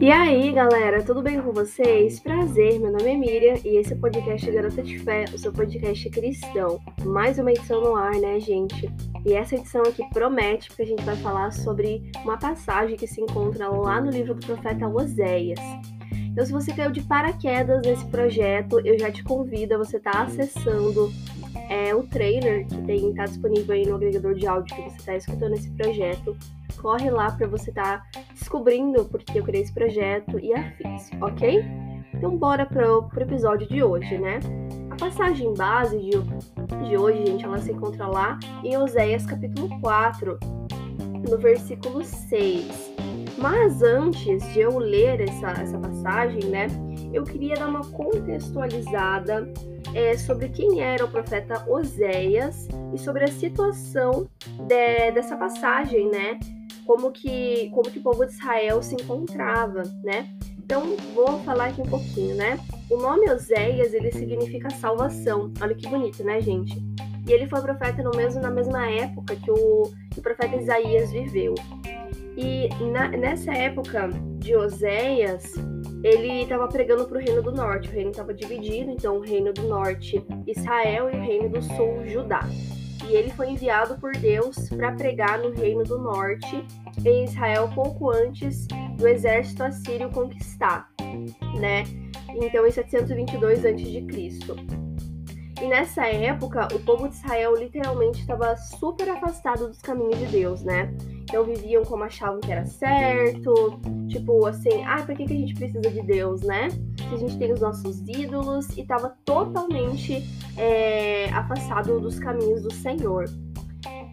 E aí, galera, tudo bem com vocês? Prazer, meu nome é Miriam e esse é o podcast Garota de Fé, o seu podcast cristão. Mais uma edição no ar, né, gente? E essa edição aqui promete, porque a gente vai falar sobre uma passagem que se encontra lá no livro do profeta Oséias. Então, se você caiu de paraquedas nesse projeto, eu já te convido a você estar tá acessando é, o trailer que tem tá disponível aí no agregador de áudio que você está escutando esse projeto. Corre lá para você estar tá descobrindo por que eu criei esse projeto e afins, ok? Então bora pro, pro episódio de hoje, né? A passagem base de, de hoje, gente, ela se encontra lá em Oséias capítulo 4, no versículo 6. Mas antes de eu ler essa, essa passagem, né, eu queria dar uma contextualizada é, sobre quem era o profeta Oséias e sobre a situação de, dessa passagem, né? Como que, como que o povo de Israel se encontrava, né? Então, vou falar aqui um pouquinho, né? O nome Oséias, ele significa salvação. Olha que bonito, né, gente? E ele foi profeta no mesmo, na mesma época que o, que o profeta Isaías viveu. E na, nessa época de Oséias, ele estava pregando para o Reino do Norte. O reino estava dividido, então o Reino do Norte, Israel, e o Reino do Sul, Judá. E ele foi enviado por Deus para pregar no Reino do Norte, em Israel, pouco antes do exército assírio conquistar, né? Então, em 722 a.C. E nessa época, o povo de Israel literalmente estava super afastado dos caminhos de Deus, né? Então viviam como achavam que era certo, tipo assim, ah, por que, que a gente precisa de Deus, né? Se a gente tem os nossos ídolos e estava totalmente é, afastado dos caminhos do Senhor.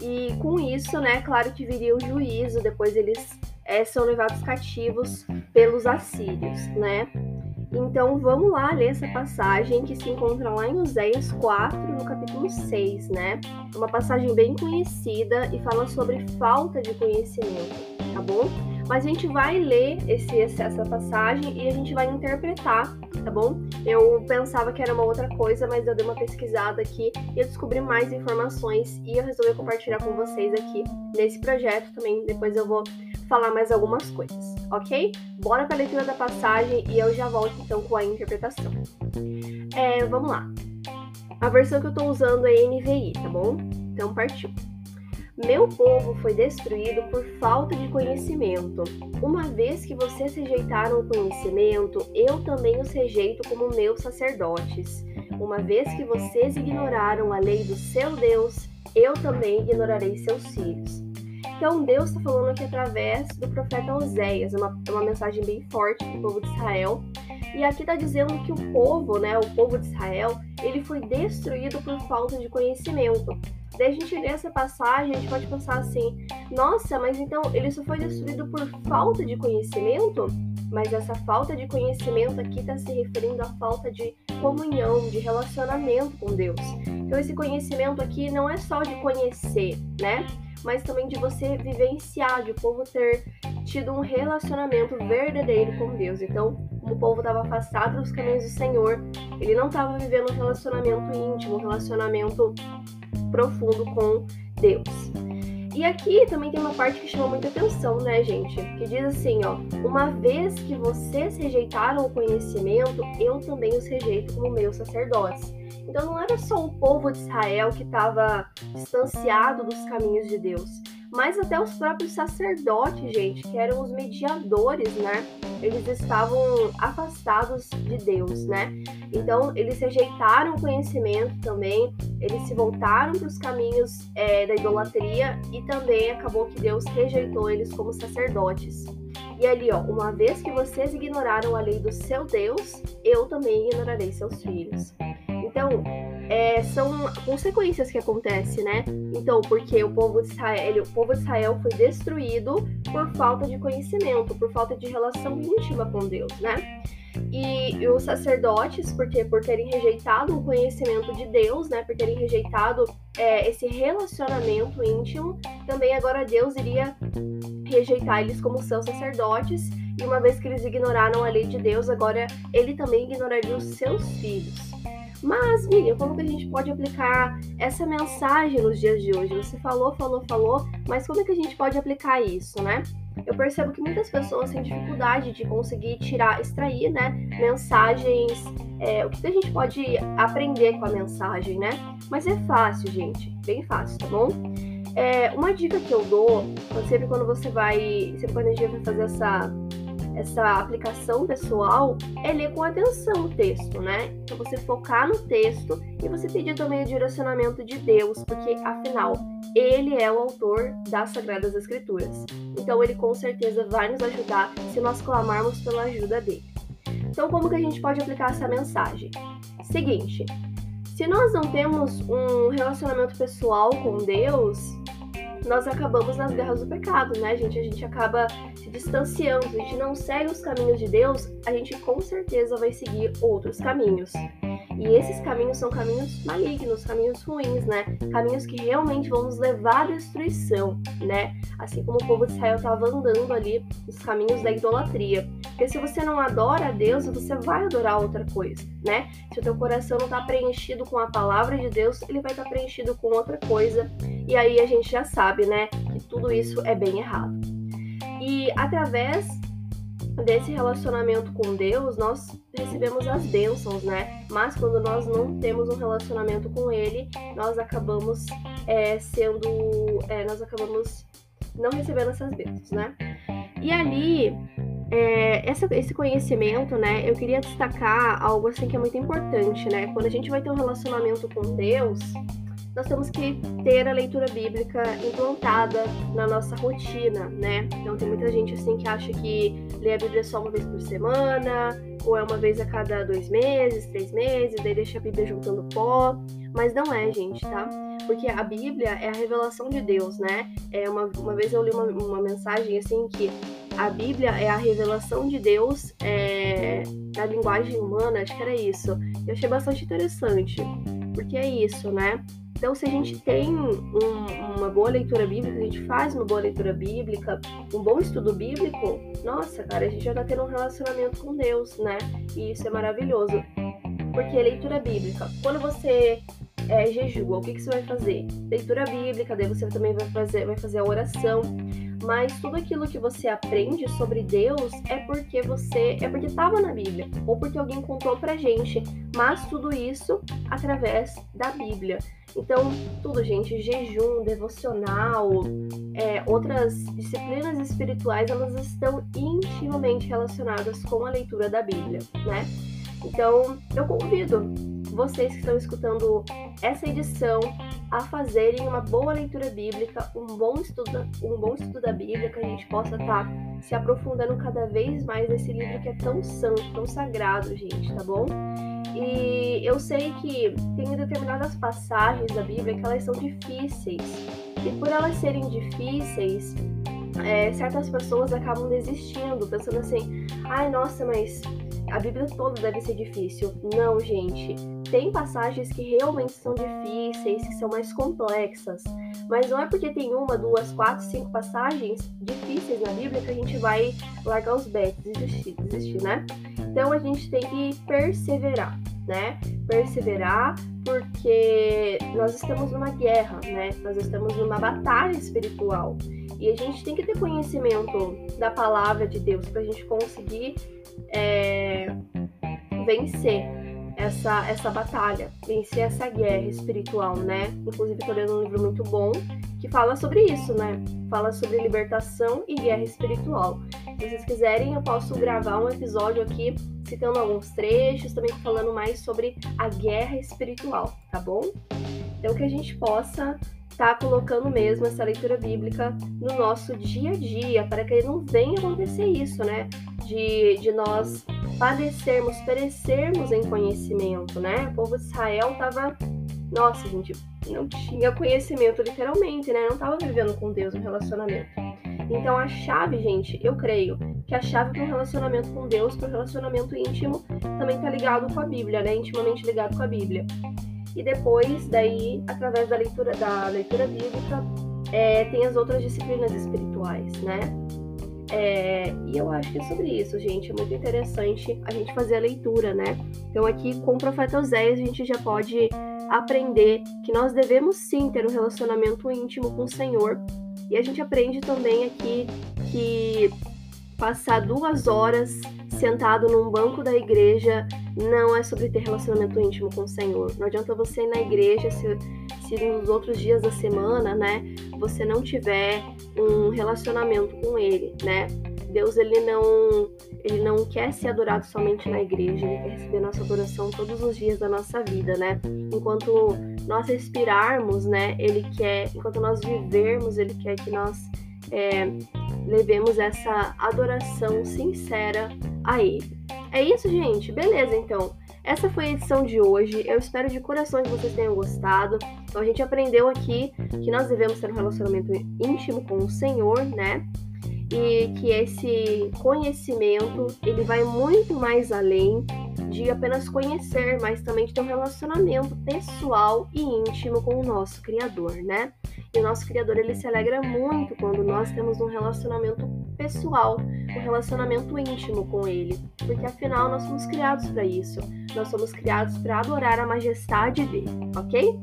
E com isso, né, claro que viria o juízo, depois eles é, são levados cativos pelos assírios, né? Então vamos lá ler essa passagem que se encontra lá em Oséias 4, no capítulo 6, né? Uma passagem bem conhecida e fala sobre falta de conhecimento, tá bom? Mas a gente vai ler esse, essa passagem e a gente vai interpretar, tá bom? Eu pensava que era uma outra coisa, mas eu dei uma pesquisada aqui e eu descobri mais informações e eu resolvi compartilhar com vocês aqui nesse projeto também. Depois eu vou falar mais algumas coisas, ok? Bora para a leitura da passagem e eu já volto então com a interpretação. É, vamos lá. A versão que eu estou usando é NVI, tá bom? Então partiu. Meu povo foi destruído por falta de conhecimento. Uma vez que vocês rejeitaram o conhecimento, eu também os rejeito como meus sacerdotes. Uma vez que vocês ignoraram a lei do seu Deus, eu também ignorarei seus filhos. Então Deus está falando aqui através do profeta Oséias, uma, uma mensagem bem forte para o povo de Israel. E aqui está dizendo que o povo, né, o povo de Israel, ele foi destruído por falta de conhecimento. Daí a gente lê essa passagem, a gente pode pensar assim: nossa, mas então ele só foi destruído por falta de conhecimento? Mas essa falta de conhecimento aqui está se referindo à falta de comunhão, de relacionamento com Deus. Então esse conhecimento aqui não é só de conhecer, né? mas também de você vivenciar, de o povo ter tido um relacionamento verdadeiro com Deus. Então, como o povo estava afastado dos caminhos do Senhor, ele não estava vivendo um relacionamento íntimo, um relacionamento profundo com Deus. E aqui também tem uma parte que chama muita atenção, né, gente? Que diz assim, ó: Uma vez que vocês rejeitaram o conhecimento, eu também os rejeito como meus sacerdotes. Então não era só o povo de Israel que estava distanciado dos caminhos de Deus, mas até os próprios sacerdotes, gente, que eram os mediadores, né? Eles estavam afastados de Deus, né? Então eles rejeitaram o conhecimento também, eles se voltaram para os caminhos é, da idolatria e também acabou que Deus rejeitou eles como sacerdotes. E ali, ó, uma vez que vocês ignoraram a lei do seu Deus, eu também ignorarei seus filhos. Então, é, são consequências que acontecem, né? Então, porque o povo, de Israel, o povo de Israel foi destruído por falta de conhecimento, por falta de relação íntima com Deus, né? E, os sacerdotes, porque por terem rejeitado o conhecimento de Deus, né? Por terem rejeitado é, esse relacionamento íntimo, também agora Deus iria rejeitar eles como seus sacerdotes. E uma vez que eles ignoraram a lei de Deus, agora ele também ignoraria os seus filhos. Mas, Miriam, como que a gente pode aplicar essa mensagem nos dias de hoje? Você falou, falou, falou, mas como é que a gente pode aplicar isso, né? eu percebo que muitas pessoas têm dificuldade de conseguir tirar, extrair, né, mensagens, é, o que a gente pode aprender com a mensagem, né? Mas é fácil, gente, bem fácil, tá bom? É, uma dica que eu dou, sempre quando você vai, sempre quando a gente vai fazer essa essa aplicação pessoal é ler com atenção o texto, né? Então você focar no texto e você pedir também o direcionamento de Deus, porque afinal ele é o autor das Sagradas Escrituras. Então ele com certeza vai nos ajudar se nós clamarmos pela ajuda dele. Então como que a gente pode aplicar essa mensagem? Seguinte, se nós não temos um relacionamento pessoal com Deus, nós acabamos nas guerras do pecado, né, gente? A gente acaba se distanciando, a gente não segue os caminhos de Deus, a gente com certeza vai seguir outros caminhos. E esses caminhos são caminhos malignos, caminhos ruins, né? Caminhos que realmente vão nos levar à destruição, né? Assim como o povo de Israel estava andando ali nos caminhos da idolatria. Porque se você não adora a Deus, você vai adorar outra coisa, né? Se o teu coração não está preenchido com a palavra de Deus, ele vai estar tá preenchido com outra coisa. E aí a gente já sabe, né, que tudo isso é bem errado. E através desse relacionamento com Deus, nós recebemos as bênçãos, né? Mas quando nós não temos um relacionamento com Ele, nós acabamos é, sendo. É, nós acabamos não recebendo essas bênçãos, né? E ali, é, essa, esse conhecimento, né? Eu queria destacar algo assim que é muito importante, né? Quando a gente vai ter um relacionamento com Deus, nós temos que ter a leitura bíblica implantada na nossa rotina, né? Então tem muita gente assim que acha que ler a Bíblia só uma vez por semana, ou é uma vez a cada dois meses, três meses, daí deixa a Bíblia juntando pó. Mas não é, gente, tá? Porque a Bíblia é a revelação de Deus, né? É uma, uma vez eu li uma, uma mensagem assim que a Bíblia é a revelação de Deus é, na linguagem humana, acho que era isso. Eu achei bastante interessante, porque é isso, né? Então, se a gente tem um, uma boa leitura bíblica, a gente faz uma boa leitura bíblica, um bom estudo bíblico, nossa, cara, a gente já tá tendo um relacionamento com Deus, né? E isso é maravilhoso. Porque leitura bíblica, quando você é, jejua, o que, que você vai fazer? Leitura bíblica, daí você também vai fazer, vai fazer a oração mas tudo aquilo que você aprende sobre Deus é porque você é porque estava na Bíblia ou porque alguém contou pra gente, mas tudo isso através da Bíblia. Então, tudo, gente, jejum, devocional, é, outras disciplinas espirituais, elas estão intimamente relacionadas com a leitura da Bíblia, né? Então, eu convido vocês que estão escutando essa edição a fazerem uma boa leitura bíblica, um bom estudo, um bom estudo da Bíblia, que a gente possa estar tá se aprofundando cada vez mais nesse livro que é tão santo, tão sagrado, gente, tá bom? E eu sei que tem determinadas passagens da Bíblia que elas são difíceis. E por elas serem difíceis, é, certas pessoas acabam desistindo, pensando assim: ai, nossa, mas a Bíblia toda deve ser difícil. Não, gente. Tem passagens que realmente são difíceis, que são mais complexas. Mas não é porque tem uma, duas, quatro, cinco passagens difíceis na Bíblia que a gente vai largar os betes e desistir, desistir, né? Então a gente tem que perseverar, né? Perseverar porque nós estamos numa guerra, né? Nós estamos numa batalha espiritual. E a gente tem que ter conhecimento da palavra de Deus para a gente conseguir é, vencer essa, essa batalha, vencer essa guerra espiritual, né? Inclusive, estou lendo um livro muito bom que fala sobre isso, né? Fala sobre libertação e guerra espiritual. Se vocês quiserem, eu posso gravar um episódio aqui citando alguns trechos, também falando mais sobre a guerra espiritual, tá bom? Então, que a gente possa estar tá colocando mesmo essa leitura bíblica no nosso dia a dia, para que não venha acontecer isso, né? De, de nós padecermos, perecermos em conhecimento, né? O povo de Israel estava, nossa, gente, não tinha conhecimento literalmente, né? Não estava vivendo com Deus no relacionamento. Então a chave, gente, eu creio que a chave para um relacionamento com Deus, para um relacionamento íntimo, também está ligado com a Bíblia, né? Intimamente ligado com a Bíblia. E depois, daí, através da leitura da leitura bíblica, é, tem as outras disciplinas espirituais, né? É, e eu acho que é sobre isso, gente. É muito interessante a gente fazer a leitura, né? Então, aqui com o profeta Oséias, a gente já pode aprender que nós devemos sim ter um relacionamento íntimo com o Senhor, E a gente aprende também aqui que passar duas horas sentado num banco da igreja não é sobre ter relacionamento íntimo com o Senhor. Não adianta você ir na igreja se, se nos outros dias da semana, né, você não tiver um relacionamento com Ele, né? Deus ele não ele não quer ser adorado somente na igreja, ele quer receber nossa adoração todos os dias da nossa vida, né? Enquanto nós respirarmos, né? Ele quer, enquanto nós vivermos, ele quer que nós é, levemos essa adoração sincera a Ele. É isso, gente? Beleza, então. Essa foi a edição de hoje. Eu espero de coração que vocês tenham gostado. Então a gente aprendeu aqui que nós devemos ter um relacionamento íntimo com o Senhor, né? E que esse conhecimento ele vai muito mais além de apenas conhecer, mas também de ter um relacionamento pessoal e íntimo com o nosso Criador, né? E o nosso Criador ele se alegra muito quando nós temos um relacionamento pessoal, um relacionamento íntimo com Ele, porque afinal nós somos criados para isso. Nós somos criados para adorar a majestade dele, ok?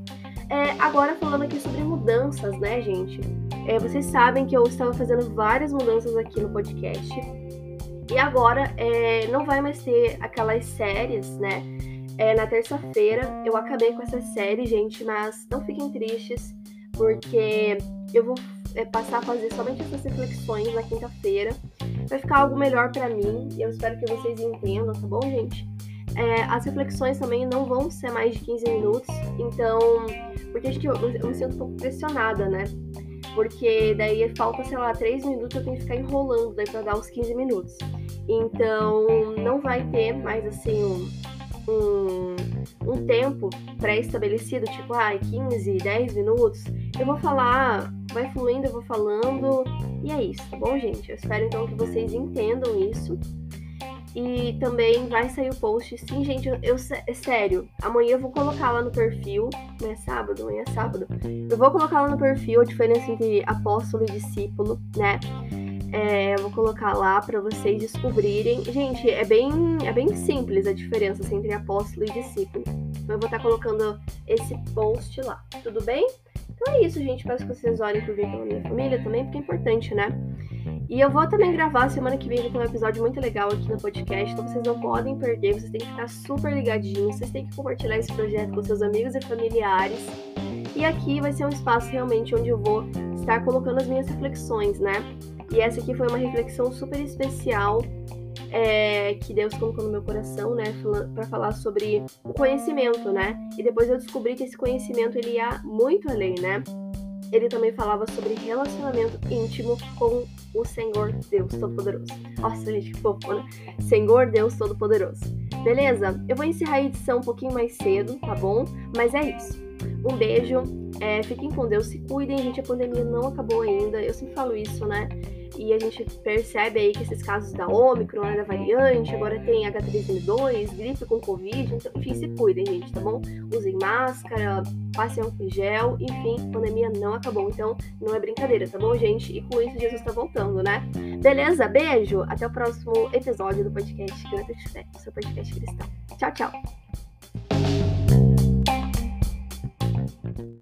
É, agora falando aqui sobre mudanças, né, gente? É, vocês sabem que eu estava fazendo várias mudanças aqui no podcast. E agora é, não vai mais ter aquelas séries, né? É, na terça-feira eu acabei com essa série, gente, mas não fiquem tristes porque eu vou é, passar a fazer somente essas reflexões na quinta-feira. Vai ficar algo melhor para mim e eu espero que vocês entendam, tá bom, gente? É, as reflexões também não vão ser mais de 15 minutos, então. Porque a gente, eu, eu me sinto um pouco pressionada, né? Porque daí falta, sei lá, 3 minutos eu tenho que ficar enrolando daí pra dar os 15 minutos. Então, não vai ter mais assim um um, um tempo pré-estabelecido, tipo, ah, 15, 10 minutos, eu vou falar, vai fluindo, eu vou falando, e é isso, tá bom, gente? Eu espero então que vocês entendam isso. E também vai sair o post. Sim, gente, eu, eu é sério. Amanhã eu vou colocar lá no perfil. Não é sábado? Amanhã é sábado. Eu vou colocar lá no perfil a diferença entre apóstolo e discípulo, né? É, vou colocar lá para vocês descobrirem. Gente, é bem, é bem simples a diferença entre apóstolo e discípulo. Então eu vou estar tá colocando esse post lá, tudo bem? Então é isso, gente. Peço que vocês olhem por vir pela minha família também, porque é importante, né? E eu vou também gravar semana que vem, um episódio muito legal aqui no podcast, então vocês não podem perder, vocês têm que ficar super ligadinhos, vocês têm que compartilhar esse projeto com seus amigos e familiares. E aqui vai ser um espaço realmente onde eu vou estar colocando as minhas reflexões, né? E essa aqui foi uma reflexão super especial é, que Deus colocou no meu coração, né, para falar sobre o conhecimento, né? E depois eu descobri que esse conhecimento ele ia muito além, né? Ele também falava sobre relacionamento íntimo com o Senhor Deus Todo-Poderoso. Nossa, gente, que fofo, né? Senhor Deus Todo-Poderoso. Beleza? Eu vou encerrar a edição um pouquinho mais cedo, tá bom? Mas é isso. Um beijo, é, fiquem com Deus, se cuidem, gente. A pandemia não acabou ainda. Eu sempre falo isso, né? E a gente percebe aí que esses casos da Ômicron, né, da variante, agora tem H3N2, gripe com Covid, então, enfim, se cuidem, gente, tá bom? Usem máscara, passem álcool gel, enfim, a pandemia não acabou, então não é brincadeira, tá bom, gente? E com isso Jesus tá voltando, né? Beleza? Beijo! Até o próximo episódio do podcast Grata de Fé, seu podcast cristão. Tchau, tchau!